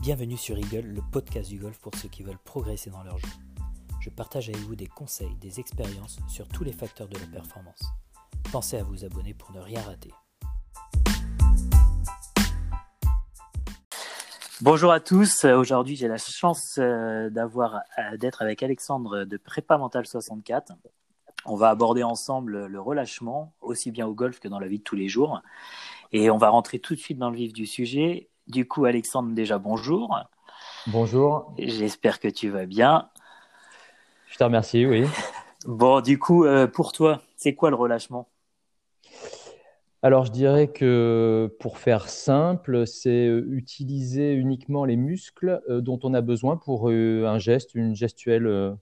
Bienvenue sur Eagle, le podcast du golf pour ceux qui veulent progresser dans leur jeu. Je partage avec vous des conseils, des expériences sur tous les facteurs de la performance. Pensez à vous abonner pour ne rien rater. Bonjour à tous, aujourd'hui j'ai la chance euh, d'avoir euh, d'être avec Alexandre de Prépa Mental 64. On va aborder ensemble le relâchement, aussi bien au golf que dans la vie de tous les jours. Et on va rentrer tout de suite dans le vif du sujet. Du coup, Alexandre, déjà bonjour. Bonjour. J'espère que tu vas bien. Je te remercie, oui. Bon, du coup, euh, pour toi, c'est quoi le relâchement? Alors, je dirais que pour faire simple, c'est euh, utiliser uniquement les muscles euh, dont on a besoin pour un geste, une gestuelle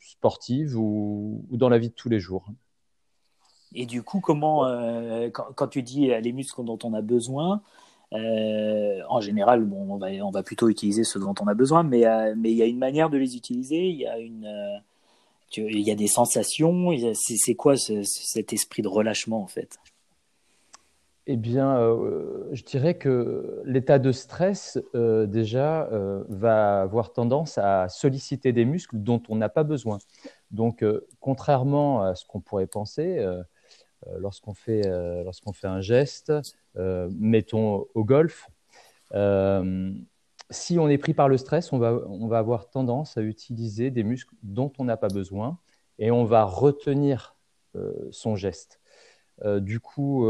sportive ou, dans la vie de tous les jours. Et du coup, comment, quand, tu dis les muscles dont on a besoin, euh, en général, on, va, plutôt utiliser ce dont on a besoin, mais, euh, mais il y a une manière de les utiliser, il y a, euh, des sensations, c'est quoi cet esprit de relâchement en fait? Eh bien, je dirais que l'état de stress, déjà, va avoir tendance à solliciter des muscles dont on n'a pas besoin. Donc, contrairement à ce qu'on pourrait penser, lorsqu'on fait, lorsqu'on fait un geste, mettons au golf, euh, si on est pris par le stress, on va, on va avoir tendance à utiliser des muscles dont on n'a pas besoin et on va retenir euh, son geste. du coup,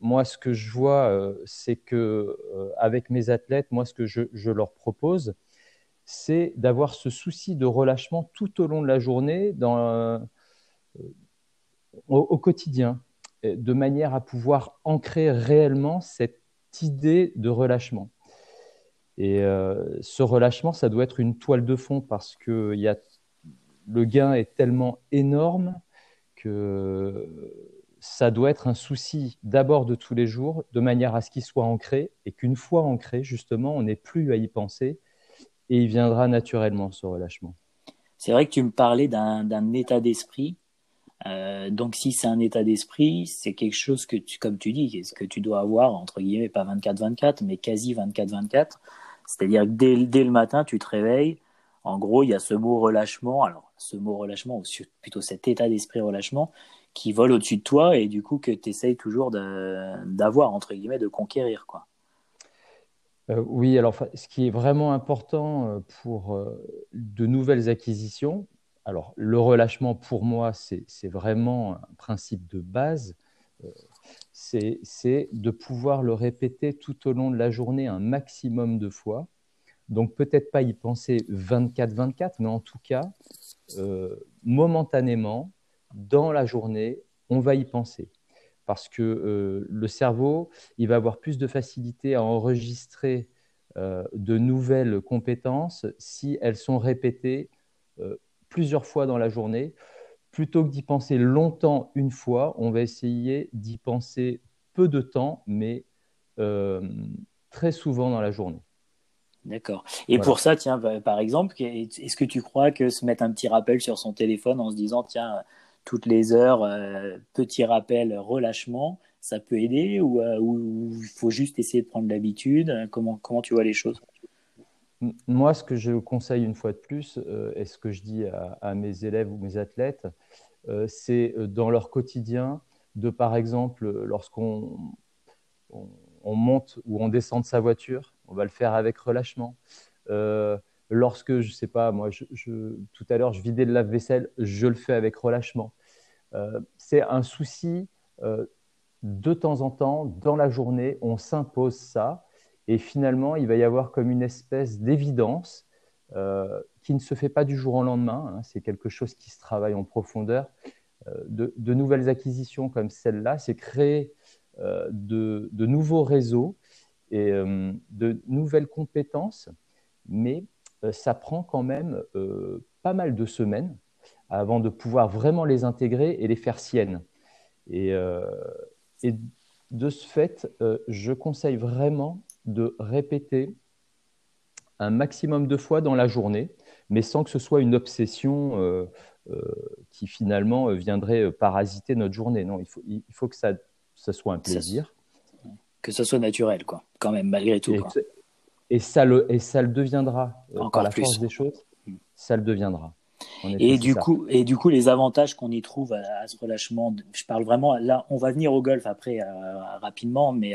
moi, ce que je vois, c'est que avec mes athlètes, moi, ce que je, je leur propose, c'est d'avoir ce souci de relâchement tout au long de la journée, dans, au, quotidien de manière à pouvoir ancrer réellement cette idée de relâchement. Et euh, ce relâchement, ça doit être une toile de fond parce que y a, le gain est tellement énorme que ça doit être un souci d'abord de tous les jours, de manière à ce qu'il soit ancré et qu'une fois ancré, justement, on n'ait plus à y penser et il viendra naturellement ce relâchement. C'est vrai que tu me parlais d'un état d'esprit euh, donc si c'est un état d'esprit, c'est quelque chose que tu, comme tu dis, ce que tu dois avoir entre guillemets pas 24-24, mais quasi 24-24. C'est-à-dire que dès, le matin, tu te réveilles. En gros, il y a ce mot relâchement. Alors, ce mot relâchement, ou plutôt cet état d'esprit relâchement, qui vole au-dessus de toi et du coup que tu essayes toujours d'avoir, entre guillemets, de conquérir. quoi. Euh, oui, alors ce qui est vraiment important euh, pour de nouvelles acquisitions, alors, le relâchement, pour moi, c'est vraiment un principe de base. Euh, c'est de pouvoir le répéter tout au long de la journée un maximum de fois. Donc, peut-être pas y penser 24-24, mais en tout cas, euh, momentanément, dans la journée, on va y penser. Parce que euh, le cerveau, il va avoir plus de facilité à enregistrer de nouvelles compétences si elles sont répétées plusieurs fois dans la journée. Plutôt que d'y penser longtemps une fois, on va essayer d'y penser peu de temps, mais euh, très souvent dans la journée. D'accord. Et pour ça, tiens, bah, par exemple, est-ce que tu crois que se mettre un petit rappel sur son téléphone en se disant, tiens, toutes les heures, euh, petit rappel, relâchement, ça peut aider ou euh, il faut juste essayer de prendre l'habitude? Comment, comment tu vois les choses? Moi, ce que je conseille une fois de plus, euh, et ce que je dis à, mes élèves ou mes athlètes, euh, c'est euh, dans leur quotidien de, par exemple, lorsqu'on on, monte ou on descend de sa voiture, on va le faire avec relâchement. lorsque, je sais pas, moi, tout à l'heure, je vidais le lave-vaisselle, je le fais avec relâchement. c'est un souci de temps en temps, dans la journée, on s'impose ça et finalement, il va y avoir comme une espèce d'évidence euh, qui ne se fait pas du jour au lendemain. Hein. c'est quelque chose qui se travaille en profondeur. Euh, de, nouvelles acquisitions comme celle-là, c'est créer euh, de, nouveaux réseaux et de nouvelles compétences, mais ça prend quand même pas mal de semaines avant de pouvoir vraiment les intégrer et les faire siennes. Et, et de ce fait, je conseille vraiment de répéter un maximum de fois dans la journée, mais sans que ce soit une obsession euh, euh, qui finalement euh, viendrait parasiter notre journée. Non, il faut, il faut que ça, ça soit un plaisir. Que ça soit naturel, quoi, quand même, malgré tout. et, ça le, et ça le deviendra par la force des choses. Hmm. Ça le deviendra. Et du, coup, et du coup, les avantages qu'on y trouve à, ce relâchement, je parle vraiment, là, on va venir au golf après rapidement, mais,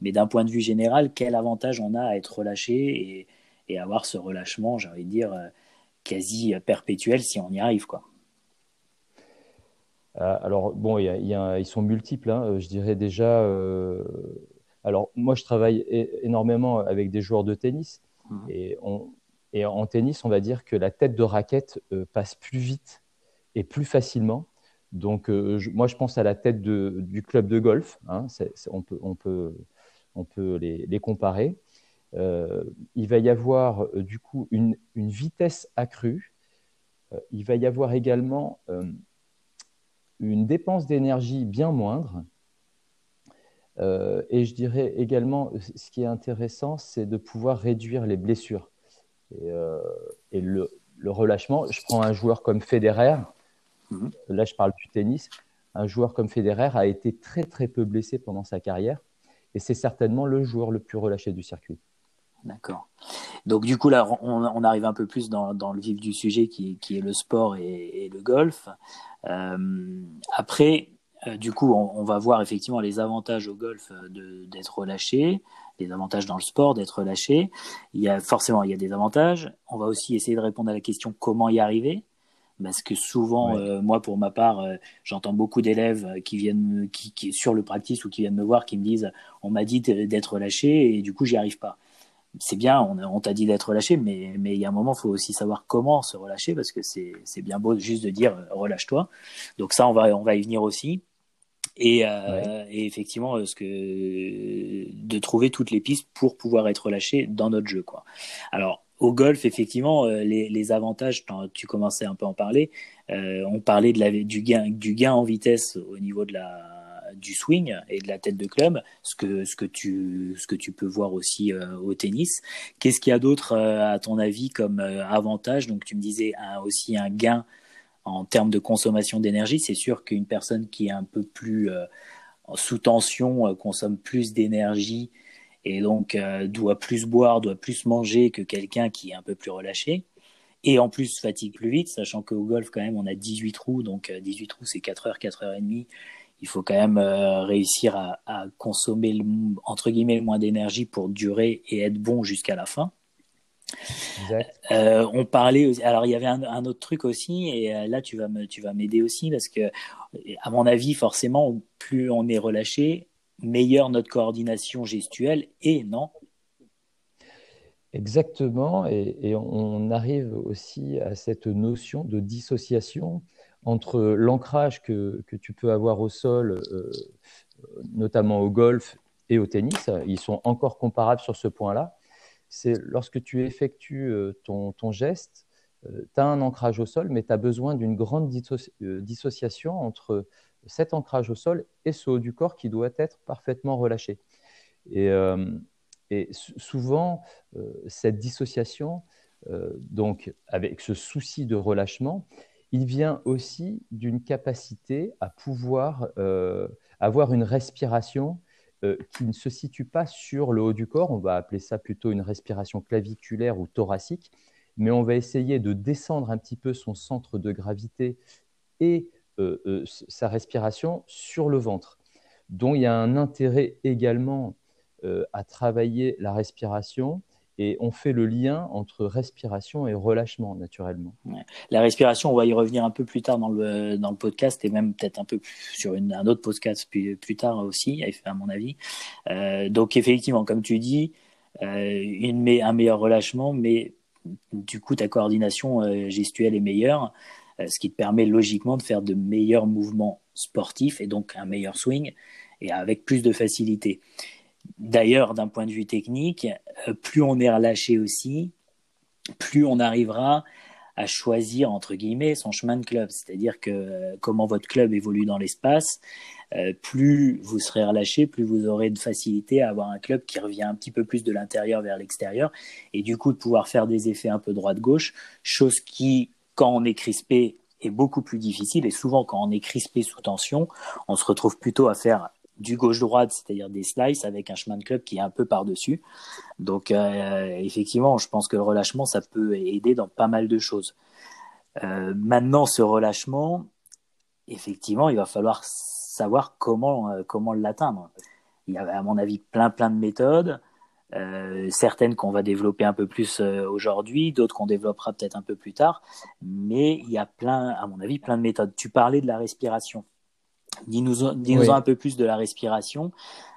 mais d'un point de vue général, quel avantage on a à être relâché et, et avoir ce relâchement, j'ai envie de dire, quasi perpétuel si on y arrive. quoi. Euh, alors, bon, ils sont multiples. Hein. Je dirais déjà. Euh, alors, moi, je travaille énormément avec des joueurs de tennis. Mmh. Et, et, en tennis, on va dire que la tête de raquette euh, passe plus vite et plus facilement. Donc, moi, je pense à la tête du club de golf. Hein. on, peut, les, comparer. il va y avoir, du coup, une, vitesse accrue. il va y avoir également une dépense d'énergie bien moindre. Euh, et je dirais également, ce qui est intéressant, c'est de pouvoir réduire les blessures. Et, euh, le, relâchement, je prends un joueur comme Federer, mhm. là je parle du tennis, un joueur comme Federer a été très très peu blessé pendant sa carrière, et c'est certainement le joueur le plus relâché du circuit. D'accord. Donc du coup là, on, arrive un peu plus dans, le vif du sujet qui, est le sport et, le golf. Euh, après, euh, du coup, on, va voir effectivement les avantages au golf d'être relâché, les avantages dans le sport d'être relâché. Il y a forcément il y a des avantages. On va aussi essayer de répondre à la question comment y arriver? Parce que souvent, moi, pour ma part, j'entends beaucoup d'élèves qui viennent, qui, sur le practice ou qui viennent me voir, qui me disent, on m'a dit d'être relâché et du coup, j'y arrive pas c'est bien, on, t'a dit d'être relâché, mais, mais il y a un moment, il faut aussi savoir comment se relâcher, parce que c'est bien beau juste de dire euh, relâche-toi. Donc ça, on va, on va y venir aussi. Et, euh, et, effectivement, euh, ce que de trouver toutes les pistes pour pouvoir être relâché dans notre jeu, quoi. Alors au golf, effectivement, les, les avantages, tu commençais un peu à en parler. on parlait de la, du gain, du gain en vitesse au niveau de la du swing et de la tête de club, ce que, ce que, tu, ce que tu peux voir aussi euh, au tennis. Qu'est-ce qu'il y a d'autre, euh, à ton avis, comme euh, avantage? Donc, tu me disais aussi un gain en termes de consommation d'énergie. C'est sûr qu'une personne qui est un peu plus sous tension consomme plus d'énergie et donc doit plus boire, doit plus manger que quelqu'un qui est un peu plus relâché. Et en plus fatigue plus vite, sachant qu'au golf quand même on a 18 trous, donc 18 trous c'est 4 heures, 4 heures et demie il faut quand même euh, réussir à, consommer entre guillemets le moins d'énergie pour durer et être bon jusqu'à la fin. Euh, on parlait alors il y avait un, autre truc aussi et euh, là tu vas me tu vas m'aider aussi parce que à mon avis forcément plus on est relâché meilleure notre coordination gestuelle et non? Exactement et on arrive aussi à cette notion de dissociation entre l'ancrage que, que, tu peux avoir au sol, euh, notamment au golf et au tennis, ils sont encore comparables sur ce point-là. C'est lorsque tu effectues euh, ton, geste, euh, tu as un ancrage au sol, mais tu as besoin d'une grande dissociation entre cet ancrage au sol et ce haut du corps qui doit être parfaitement relâché. Et, souvent, cette dissociation, donc avec ce souci de relâchement, il vient aussi d'une capacité à pouvoir euh, avoir une respiration euh, qui ne se situe pas sur le haut du corps, on va appeler ça plutôt une respiration claviculaire ou thoracique, mais on va essayer de descendre un petit peu son centre de gravité et euh, sa respiration sur le ventre, dont il y a un intérêt également à travailler la respiration et on fait le lien entre respiration et relâchement naturellement. La respiration, on va y revenir un peu plus tard dans le, dans le podcast et même peut-être un peu sur une, un autre podcast plus, plus tard aussi, à mon avis. Euh, donc effectivement, comme tu dis, euh, une, un meilleur relâchement, mais du coup ta coordination euh, gestuelle est meilleure, ce qui te permet logiquement de faire de meilleurs mouvements sportifs et donc un meilleur swing et avec plus de facilité. D'ailleurs, d'un point de vue technique, euh, plus on est relâché aussi, plus on arrivera à choisir entre guillemets son chemin de club, c'est-à-dire que euh, comment votre club évolue dans l'espace, euh, plus vous serez relâché, plus vous aurez de facilité à avoir un club qui revient un petit peu plus de l'intérieur vers l'extérieur. Et du coup de pouvoir faire des effets un peu droite-gauche, chose qui, quand on est crispé, est beaucoup plus difficile. Et souvent quand on est crispé sous tension, on se retrouve plutôt à faire du gauche-droite, c'est-à-dire des slices avec un chemin de club qui est un peu par-dessus. Donc, euh, effectivement, je pense que le relâchement, ça peut aider dans pas mal de choses. Euh, maintenant, ce relâchement, effectivement, il va falloir savoir comment, euh, comment l'atteindre. Il y a, à mon avis, plein, plein de méthodes. Certaines qu'on va développer un peu plus aujourd'hui, d'autres qu'on développera peut-être un peu plus tard. Mais il y a plein, à mon avis, plein de méthodes. Tu parlais de la respiration. Dis-nous dis -nous un peu plus de la respiration.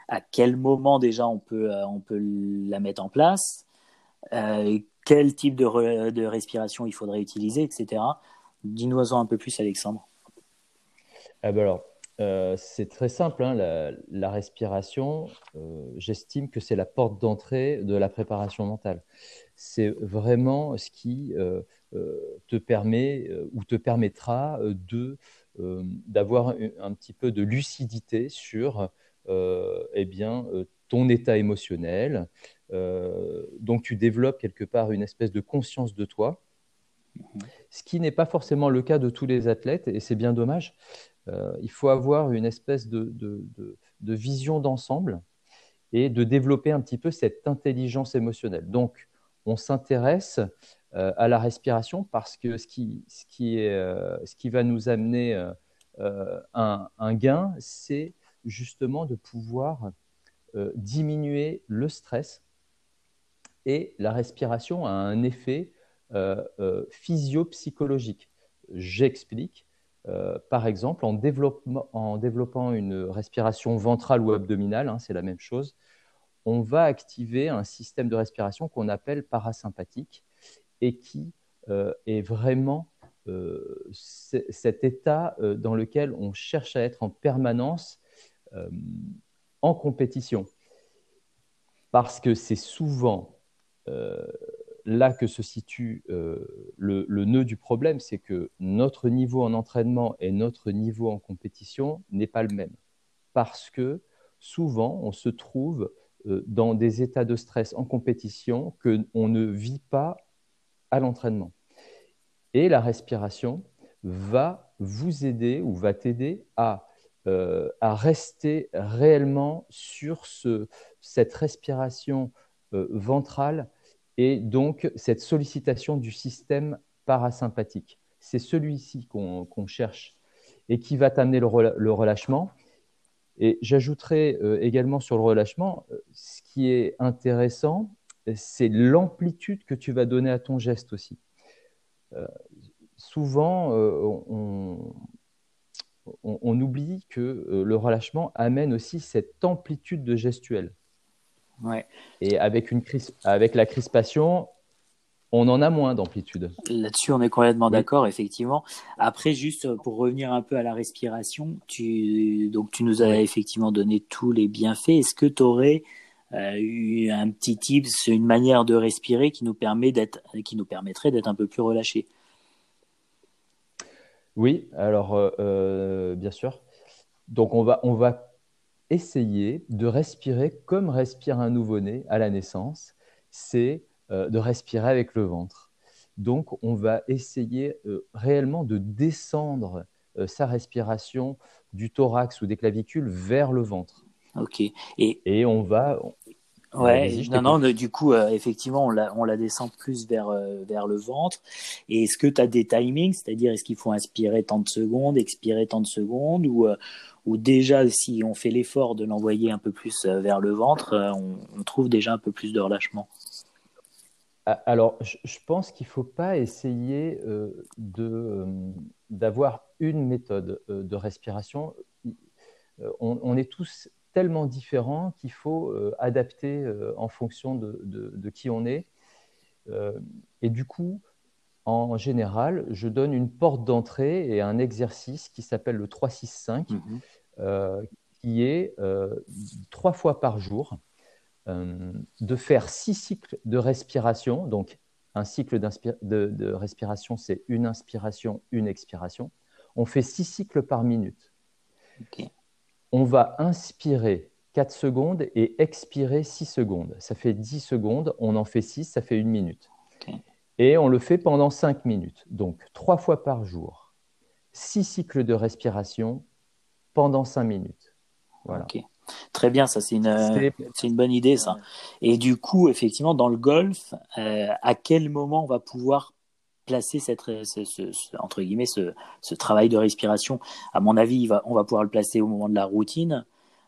À quel moment déjà on peut, euh, on peut la mettre en place? Euh, Quel type de, de, respiration il faudrait utiliser, etc. Dis-nous un peu plus, Alexandre. Ah ben alors, euh, c'est très simple, hein, la, respiration, euh, j'estime que c'est la porte d'entrée de la préparation mentale. C'est vraiment ce qui te permet ou te permettra de d'avoir un petit peu de lucidité sur eh bien, ton état émotionnel. donc tu développes quelque part une espèce de conscience de toi, ce qui n'est pas forcément le cas de tous les athlètes, et c'est bien dommage. Euh, il faut avoir une espèce de, vision d'ensemble et de développer un petit peu cette intelligence émotionnelle. Donc, on s'intéresse euh, à la respiration parce que ce qui, euh, va nous amener un, gain, c'est justement de pouvoir diminuer le stress. Et la respiration a un effet physio-psychologique. J'explique. Euh, par exemple, en, développant une respiration ventrale ou abdominale, hein, c'est la même chose, on va activer un système de respiration qu'on appelle parasympathique et qui euh, est vraiment euh, cet état dans lequel on cherche à être en permanence en compétition. Parce que c'est souvent là que se situe euh, le, nœud du problème, c'est que notre niveau en entraînement et notre niveau en compétition n'est pas le même. Parce que souvent, on se trouve euh, dans des états de stress en compétition qu'on ne vit pas à l'entraînement. Et la respiration va vous aider ou va t'aider à, euh, rester réellement sur cette respiration ventrale et donc cette sollicitation du système parasympathique. C'est celui-ci qu'on cherche et qui va t'amener le, relâchement. Et j'ajouterai euh, également sur le relâchement, euh, ce qui est intéressant, c'est l'amplitude que tu vas donner à ton geste aussi. Euh, souvent, on, on, oublie que le relâchement amène aussi cette amplitude de gestuelle. Et avec, une avec la crispation, on en a moins d'amplitude. Là-dessus, on est complètement d'accord, effectivement. Après, juste pour revenir un peu à la respiration, tu, donc, tu nous as effectivement donné tous les bienfaits. Est-ce que tu aurais euh, un petit tips, une manière de respirer qui nous, permet d'être, qui nous permettrait d'être un peu plus relâché Oui, alors, euh, euh, bien sûr. Donc, on va, on va essayer de respirer comme respire un nouveau-né à la naissance, c'est euh, de respirer avec le ventre. Donc, on va essayer euh, réellement de descendre euh, sa respiration du thorax ou des clavicules vers le ventre. Ok. Et, Et on va. Ouais, non, non, du coup, effectivement, on la, on la descend plus vers, vers le ventre. Et est-ce que tu as des timings, c'est-à-dire est-ce qu'il faut inspirer tant de secondes, expirer tant de secondes, ou, ou déjà si on fait l'effort de l'envoyer un peu plus euh, vers le ventre, euh, on, trouve déjà un peu plus de relâchement? Ah, alors, je pense qu'il ne faut pas essayer euh, d'avoir une méthode de respiration. On, est tous tellement différents qu'il faut adapter en fonction de, de, qui on est. et du coup, en général, je donne une porte d'entrée et un exercice qui s'appelle le 3-6-5, mhm. euh, qui est euh, trois fois par jour euh, de faire six cycles de respiration. Donc, un cycle de, respiration, c'est une inspiration, une expiration. On fait six cycles par minute. On va inspirer 4 secondes et expirer 6 secondes. Ça fait 10 secondes. On en fait 6, ça fait une minute. Et on le fait pendant 5 minutes. Donc, trois fois par jour. Six cycles de respiration pendant 5 minutes. Voilà. Très bien, ça c'est une, c'est une bonne idée ça. Et du coup, effectivement, dans le golf, euh, à quel moment on va pouvoir placer cette, ce, entre guillemets, ce, ce, travail de respiration À mon avis, va, on va pouvoir le placer au moment de la routine.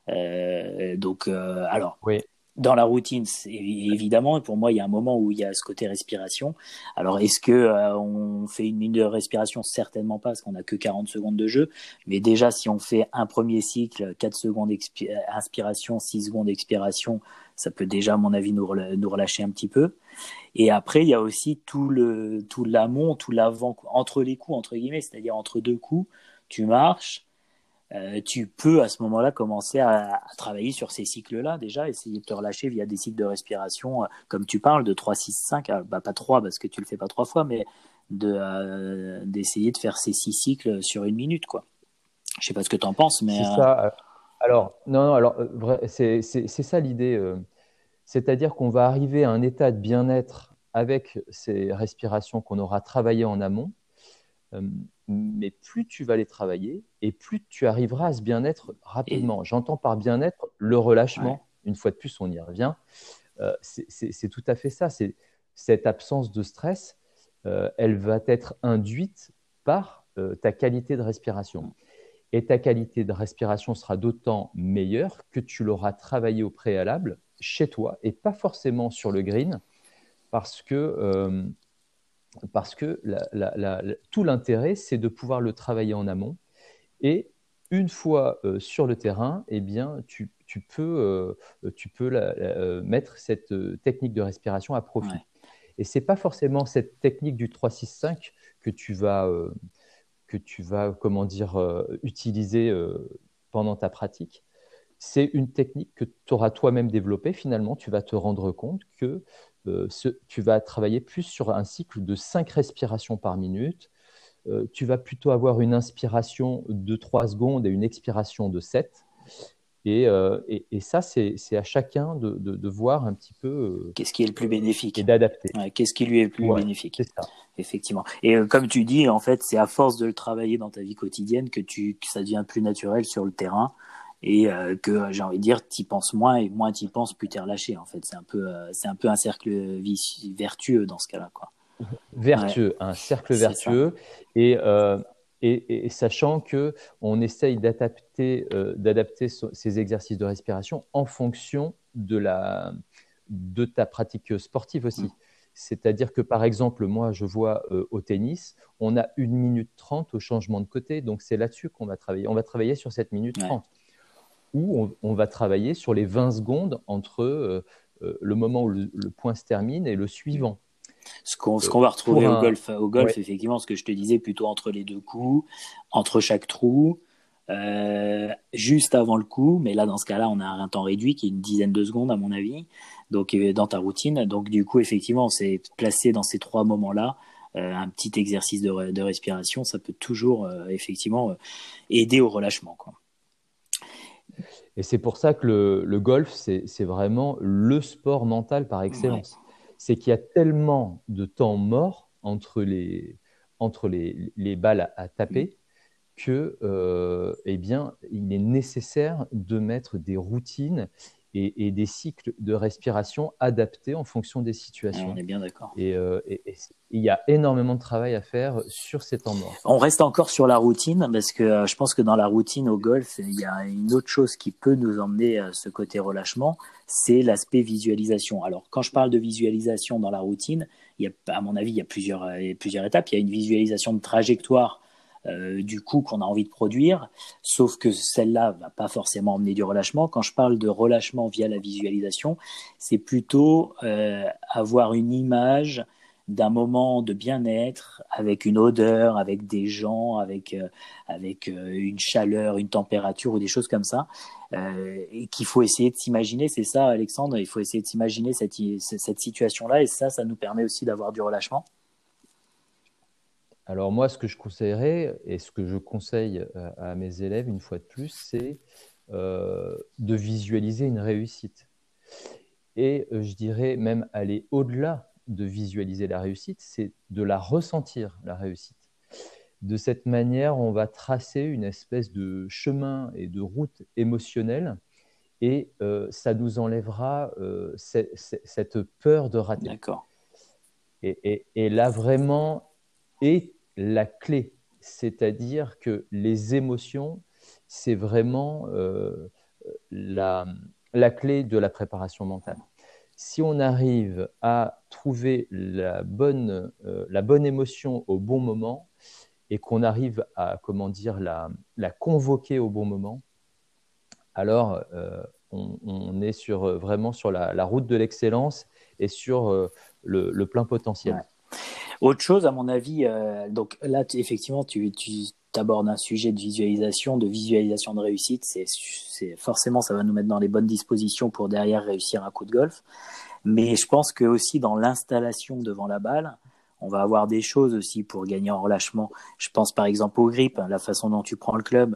Euh, donc, euh, alors, oui dans la routine, évidemment, pour moi, il y a un moment où il y a ce côté respiration. Alors, est-ce que euh, on fait une minute de respiration? Certainement pas, parce qu'on n'a que 40 secondes de jeu. Mais déjà, si on fait un premier cycle, 4 secondes inspiration, 6 secondes expiration, ça peut déjà, à mon avis, nous, relâcher un petit peu. Et après, il y a aussi tout le tout l'amont, tout l'avant, entre les coups, entre guillemets, c'est-à-dire entre deux coups, tu marches, euh, tu peux à ce moment-là commencer à, travailler sur ces cycles-là déjà, essayer de te relâcher via des cycles de respiration, euh, comme tu parles, de 3, 6, 5, bah, pas 3 parce que tu le fais pas trois fois, mais de, euh, d'essayer de faire ces six cycles sur une minute. Quoi. Je sais pas ce que tu en penses, mais... C'est ça. Alors, non, non, alors, c'est, c'est, ça l'idée. C'est-à-dire qu'on va arriver à un état de bien-être avec ces respirations qu'on aura travaillées en amont mais plus tu vas les travailler et plus tu arriveras à ce bien-être rapidement. J'entends par bien-être le relâchement. Une fois de plus, on y revient. Euh, c'est tout à fait ça. C'est cette absence de stress, euh, elle va être induite par euh, ta qualité de respiration. Et ta qualité de respiration sera d'autant meilleure que tu l'auras travaillé au préalable chez toi et pas forcément sur le green, parce que parce que tout l'intérêt, c'est de pouvoir le travailler en amont. Et une fois euh, sur le terrain, eh bien, tu, peux, euh, tu peux euh, mettre cette technique de respiration à profit. Et ce n'est pas forcément cette technique du 3-6-5 que tu vas, que tu vas comment dire, utiliser pendant ta pratique. C'est une technique que tu auras toi-même développée. Finalement, tu vas te rendre compte que euh, tu vas travailler plus sur un cycle de 5 respirations par minute. Euh, tu vas plutôt avoir une inspiration de 3 secondes et une expiration de 7. Euh, et, et, ça, c'est à chacun de, de, voir un petit peu. Qu'est-ce qui est le plus bénéfique Et d'adapter. Qu'est-ce qui lui est le plus bénéfique ça. Effectivement. Et comme tu dis, en fait, c'est à force de le travailler dans ta vie quotidienne que, tu, que ça devient plus naturel sur le terrain et euh, que j'ai envie de dire tu penses moins et moins tu penses plus t'es relâché en fait c'est un peu euh, un peu un cercle vertueux dans ce cas-là vertueux un cercle vertueux et, euh, et, et, sachant que on essaye d'adapter d'adapter ces exercices de respiration en fonction de la de ta pratique sportive aussi mm. C'est-à-dire que, par exemple, moi, je vois au tennis, on a une minute trente au changement de côté. Donc, c'est là-dessus qu'on va travailler. On va travailler sur cette minute trente où on, va travailler sur les 20 secondes entre euh, euh, le moment où le, point se termine et le suivant. Ce qu'on va retrouver au golf, au golf effectivement, ce que je te disais, plutôt entre les deux coups, entre chaque trou, euh, juste avant le coup. Mais là, dans ce cas-là, on a un temps réduit qui est une dizaine de secondes, à mon avis. Donc, dans ta routine. Donc, du coup, effectivement, c'est placé dans ces trois moments-là. un petit exercice de, de, respiration, ça peut toujours, effectivement, aider au relâchement. Quoi. Et c'est pour ça que le, golf, c'est vraiment le sport mental par excellence. C'est qu'il y a tellement de temps mort entre les, entre les, les balles à, taper que, euh, eh bien, il est nécessaire de mettre des routines et, des cycles de respiration adaptés en fonction des situations. on est bien d'accord. Et, euh, il y a énormément de travail à faire sur ces temps morts. On reste encore sur la routine parce que euh, je pense que dans la routine au golf, il y a une autre chose qui peut nous emmener à ce côté relâchement, c'est l'aspect visualisation. Alors quand je parle de visualisation dans la routine, il y a, à mon avis, il y a plusieurs, euh, plusieurs étapes. Il y a une visualisation de trajectoire euh, du coup qu'on a envie de produire, sauf que celle-là va pas forcément emmener du relâchement. Quand je parle de relâchement via la visualisation, c'est plutôt euh, avoir une image d'un moment de bien-être avec une odeur, avec des gens, avec euh, avec une chaleur, une température ou des choses comme ça, et qu'il faut essayer de s'imaginer. C'est ça, Alexandre. Il faut essayer de s'imaginer cette cette situation-là, et ça, ça nous permet aussi d'avoir du relâchement. Alors moi, ce que je conseillerais et ce que je conseille euh, à, mes élèves, une fois de plus, c'est euh, de visualiser une réussite. Et euh, je dirais même aller au-delà de visualiser la réussite, c'est de la ressentir, la réussite. De cette manière, on va tracer une espèce de chemin et de route émotionnelle et ça nous enlèvera cette peur de rater. D'accord. Et, et, là, vraiment, est la clé. C'est-à-dire que les émotions, c'est vraiment la, la clé de la préparation mentale si on arrive à trouver la bonne, euh, la bonne émotion au bon moment et qu'on arrive à comment dire la, la, convoquer au bon moment, alors euh, on, est sur, vraiment sur la, route de l'excellence et sur euh, le, plein potentiel. Autre chose, à mon avis, donc là, effectivement, tu, abordes un sujet de visualisation, de visualisation de réussite. C'est forcément, ça va nous mettre dans les bonnes dispositions pour derrière réussir un coup de golf. Mais je pense que aussi dans l'installation devant la balle, on va avoir des choses aussi pour gagner en relâchement. Je pense par exemple au grip, la façon dont tu prends le club,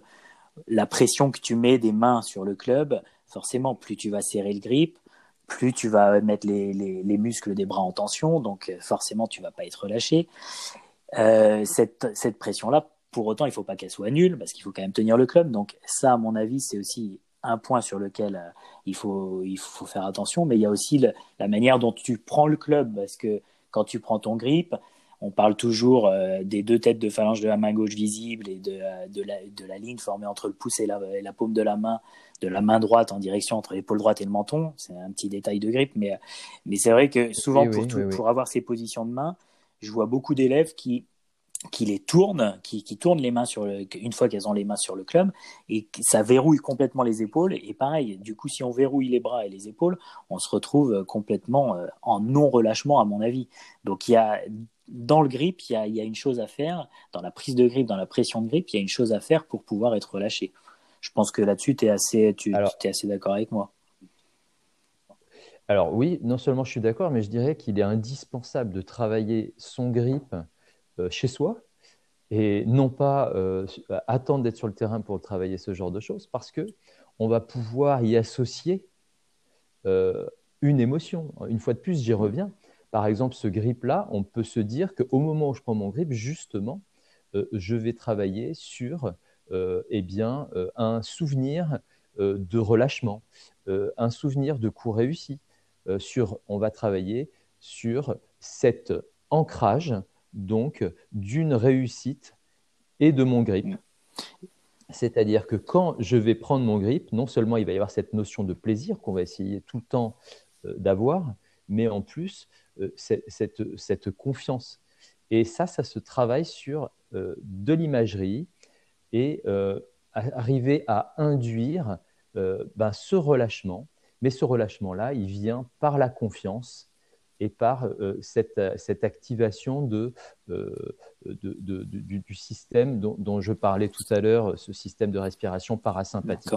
la pression que tu mets des mains sur le club. Forcément, plus tu vas serrer le grip, plus tu vas mettre les, les, muscles des bras en tension, donc forcément tu vas pas être relâché. Euh, cette, cette pression-là, pour autant, il faut pas qu'elle soit nulle parce qu'il faut quand même tenir le club. Donc ça, à mon avis, c'est aussi un point sur lequel euh, il, faut, il faut faire attention, mais il y a aussi la manière dont tu prends le club, parce que quand tu prends ton grip, on parle toujours euh, des deux têtes de phalange de la main gauche visible et de, euh, de, la, de la, ligne formée entre le pouce et la, la, paume de la main, de la main droite en direction entre l'épaule droite et le menton. C'est un petit détail de grip, mais, mais c'est vrai que souvent, pour, pour avoir ces positions de main, je vois beaucoup d'élèves qui qui les tourne, qui, qui tourne les mains sur le, une fois qu'elles ont les mains sur le club, et ça verrouille complètement les épaules. Et pareil, du coup, si on verrouille les bras et les épaules, on se retrouve complètement euh, en non-relâchement, à mon avis. Donc, il y a, dans le grip, il y, a, il y a une chose à faire, dans la prise de grip, dans la pression de grip, il y a une chose à faire pour pouvoir être relâché. Je pense que là-dessus, tu es assez, tu, es assez d'accord avec moi. Alors oui, non seulement je suis d'accord, mais je dirais qu'il est indispensable de travailler son grip euh, chez soi et non pas euh, attendre d'être sur le terrain pour travailler ce genre de choses parce que on va pouvoir y associer euh, une émotion. Une fois de plus, j'y reviens. Par exemple, ce grip-là, on peut se dire qu'au moment où je prends mon grip, justement, je vais travailler sur eh bien, un souvenir de relâchement, un souvenir de coup réussi. sur, on va travailler sur cet ancrage donc d'une réussite et de mon grip. C'est-à-dire que quand je vais prendre mon grip, non seulement il va y avoir cette notion de plaisir qu'on va essayer tout le temps euh, d'avoir, mais en plus euh, cette, confiance. Et ça, ça se travaille sur euh, de l'imagerie et arriver à induire ben, ce relâchement. Mais ce relâchement-là, il vient par la confiance et par euh, cette, cette, activation euh, du, système dont, je parlais tout à l'heure, ce système de respiration parasympathique.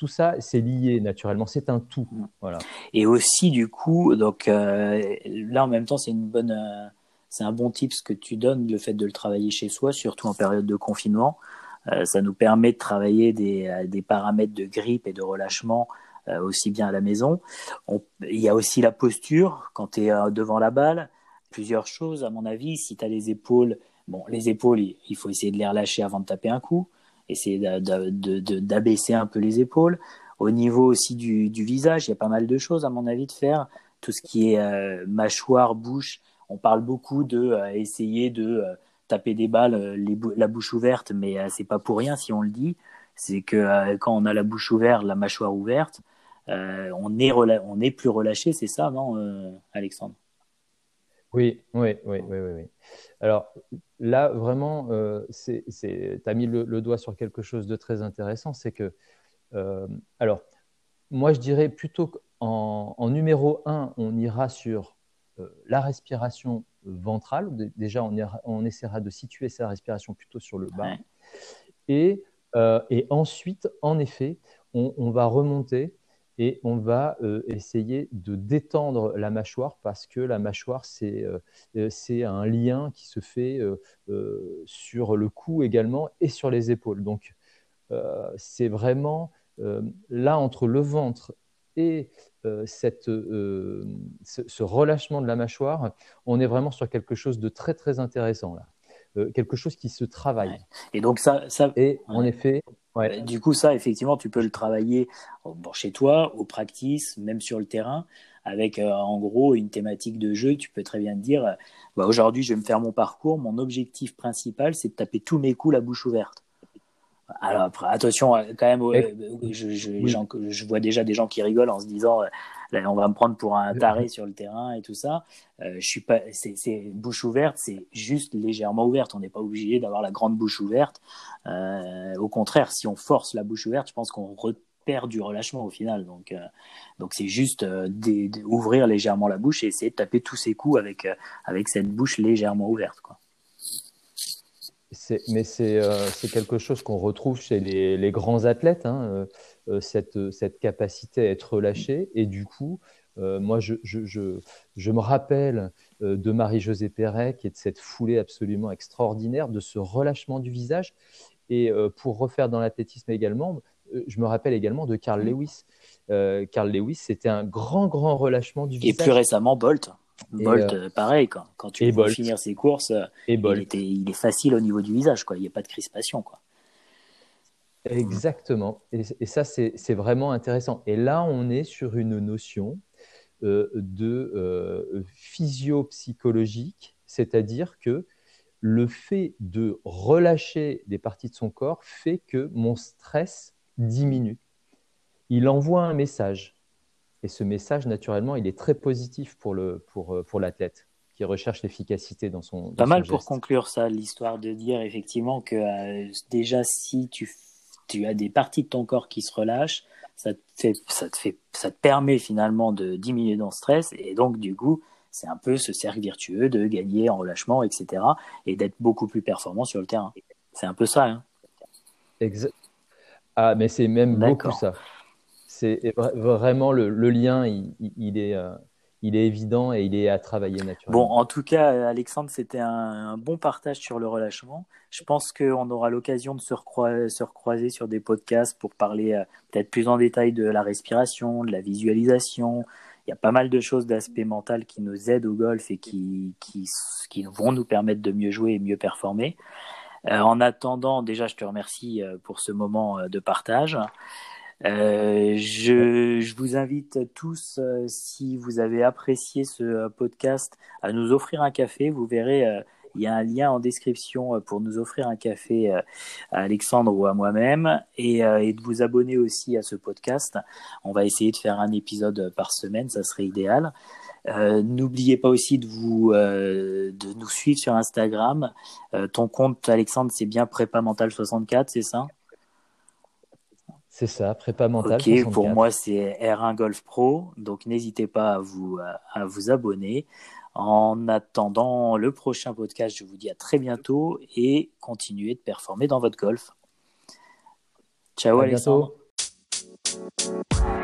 Tout ça, c'est lié naturellement, c'est un tout. Voilà. Et aussi, du coup, donc euh, là en même temps, c'est une bonne, c'est un bon tip ce que tu donnes, le fait de le travailler chez soi, surtout en période de confinement. ça nous permet de travailler des, des paramètres de grippe et de relâchement euh, aussi bien à la maison. il y a aussi la posture quand tu es euh, devant la balle. Plusieurs choses, à mon avis. Si tu as les épaules, bon, les épaules, il faut essayer de les relâcher avant de taper un coup, essayer d'abaisser un peu les épaules. Au niveau aussi du, visage, il y a pas mal de choses, à mon avis, de faire. Tout ce qui est euh, mâchoire, bouche, on parle beaucoup de essayer de taper des balles la bouche ouverte, mais c'est pas pour rien si on le dit. C'est que quand on a la bouche ouverte, la mâchoire ouverte, euh, on, est on est plus relâché, c'est ça, non, euh, Alexandre? Oui, oui, oui, oui, oui, Alors là, vraiment, euh, tu as mis le, doigt sur quelque chose de très intéressant, c'est que, alors, moi, je dirais plutôt qu'en en numéro un, on ira sur la respiration ventrale. Déjà, on, on, essaiera de situer sa respiration plutôt sur le bas. Et, et, ensuite, en effet, on, on va remonter et on va euh, essayer de détendre la mâchoire parce que la mâchoire, c'est euh, euh, un lien qui se fait sur le cou également et sur les épaules. Donc, c'est vraiment là entre le ventre et cette, ce, relâchement de la mâchoire, on est vraiment sur quelque chose de très très intéressant là, quelque chose qui se travaille. Et donc ça, ça... Et en effet, Ouais. Du coup, ça, effectivement, tu peux le travailler bon, chez toi, au practice, même sur le terrain, avec en gros une thématique de jeu. Tu peux très bien te dire, bah, aujourd'hui, je vais me faire mon parcours. Mon objectif principal, c'est de taper tous mes coups la bouche ouverte. Alors après, attention, euh, quand même, euh, je, je, je, vois déjà des gens qui rigolent en se disant, euh, on va me prendre pour un taré sur le terrain et tout ça. je suis pas, c'est bouche ouverte, c'est juste légèrement ouverte. On n'est pas obligé d'avoir la grande bouche ouverte. au contraire, si on force la bouche ouverte, je pense qu'on perd du relâchement au final. Donc, donc c'est juste d'ouvrir légèrement la bouche et essayer de taper tous ces coups avec avec cette bouche légèrement ouverte, quoi mais euh, c'est quelque chose qu'on retrouve chez les, grands athlètes, hein, euh, euh, cette, cette, capacité à être relâché. Et du coup, moi, je, je, je, me rappelle de Marie-Josée Perret, qui est de cette foulée absolument extraordinaire, de ce relâchement du visage. Et pour refaire dans l'athlétisme également, je me rappelle également de Carl Lewis. Carl Lewis, c'était un grand, grand relâchement du visage. Et plus récemment, Bolt. Bolt, euh, pareil, quand, quand tu veux finir ses courses, euh, il, était, il, est facile au niveau du visage, quoi. il n'y a pas de crispation. Quoi. Exactement. Et, ça, c'est vraiment intéressant. Et là, on est sur une notion euh, de euh, physio-psychologique, c'est-à-dire que le fait de relâcher des parties de son corps fait que mon stress diminue. Il envoie un message et ce message, naturellement, il est très positif pour le pour, euh, pour l'athlète qui recherche l'efficacité dans son. Pas mal pour conclure ça, l'histoire de dire effectivement que euh, déjà si tu tu as des parties de ton corps qui se relâchent, ça te fait, ça te fait, ça te permet finalement de diminuer ton stress et donc du coup, c'est un peu ce cercle virtueux de gagner en relâchement, etc. et d'être beaucoup plus performant sur le terrain. C'est un peu ça. Hein. Ah, mais c'est même beaucoup ça c'est vraiment le, lien, il, est, euh, il est évident et il est à travailler naturellement. Bon, en tout cas, Alexandre, c'était un, bon partage sur le relâchement. Je pense qu'on aura l'occasion de se, se, recroiser sur des podcasts pour parler euh, peut-être plus en détail de la respiration, de la visualisation. Il y a pas mal de choses d'aspect mental qui nous aident au golf et qui, qui, qui vont nous permettre de mieux jouer et mieux performer. Euh, en attendant, déjà, je te remercie pour ce moment de partage. Euh, je, je, vous invite tous, euh, si vous avez apprécié ce euh, podcast, à nous offrir un café. Vous verrez, euh, il y a un lien en description pour nous offrir un café à Alexandre ou à moi-même et, et, de vous abonner aussi à ce podcast. On va essayer de faire un épisode par semaine, ça serait idéal. N'oubliez pas aussi de vous de nous suivre sur Instagram. ton compte Alexandre, c'est bien prépa mental 64, c'est ça? C'est ça, prépa mental. Ok, pour moi c'est R1 Golf Pro, donc n'hésitez pas à vous, à vous abonner. En attendant le prochain podcast, je vous dis à très bientôt et continuez de performer dans votre golf. Ciao à Alexandre. Bientôt.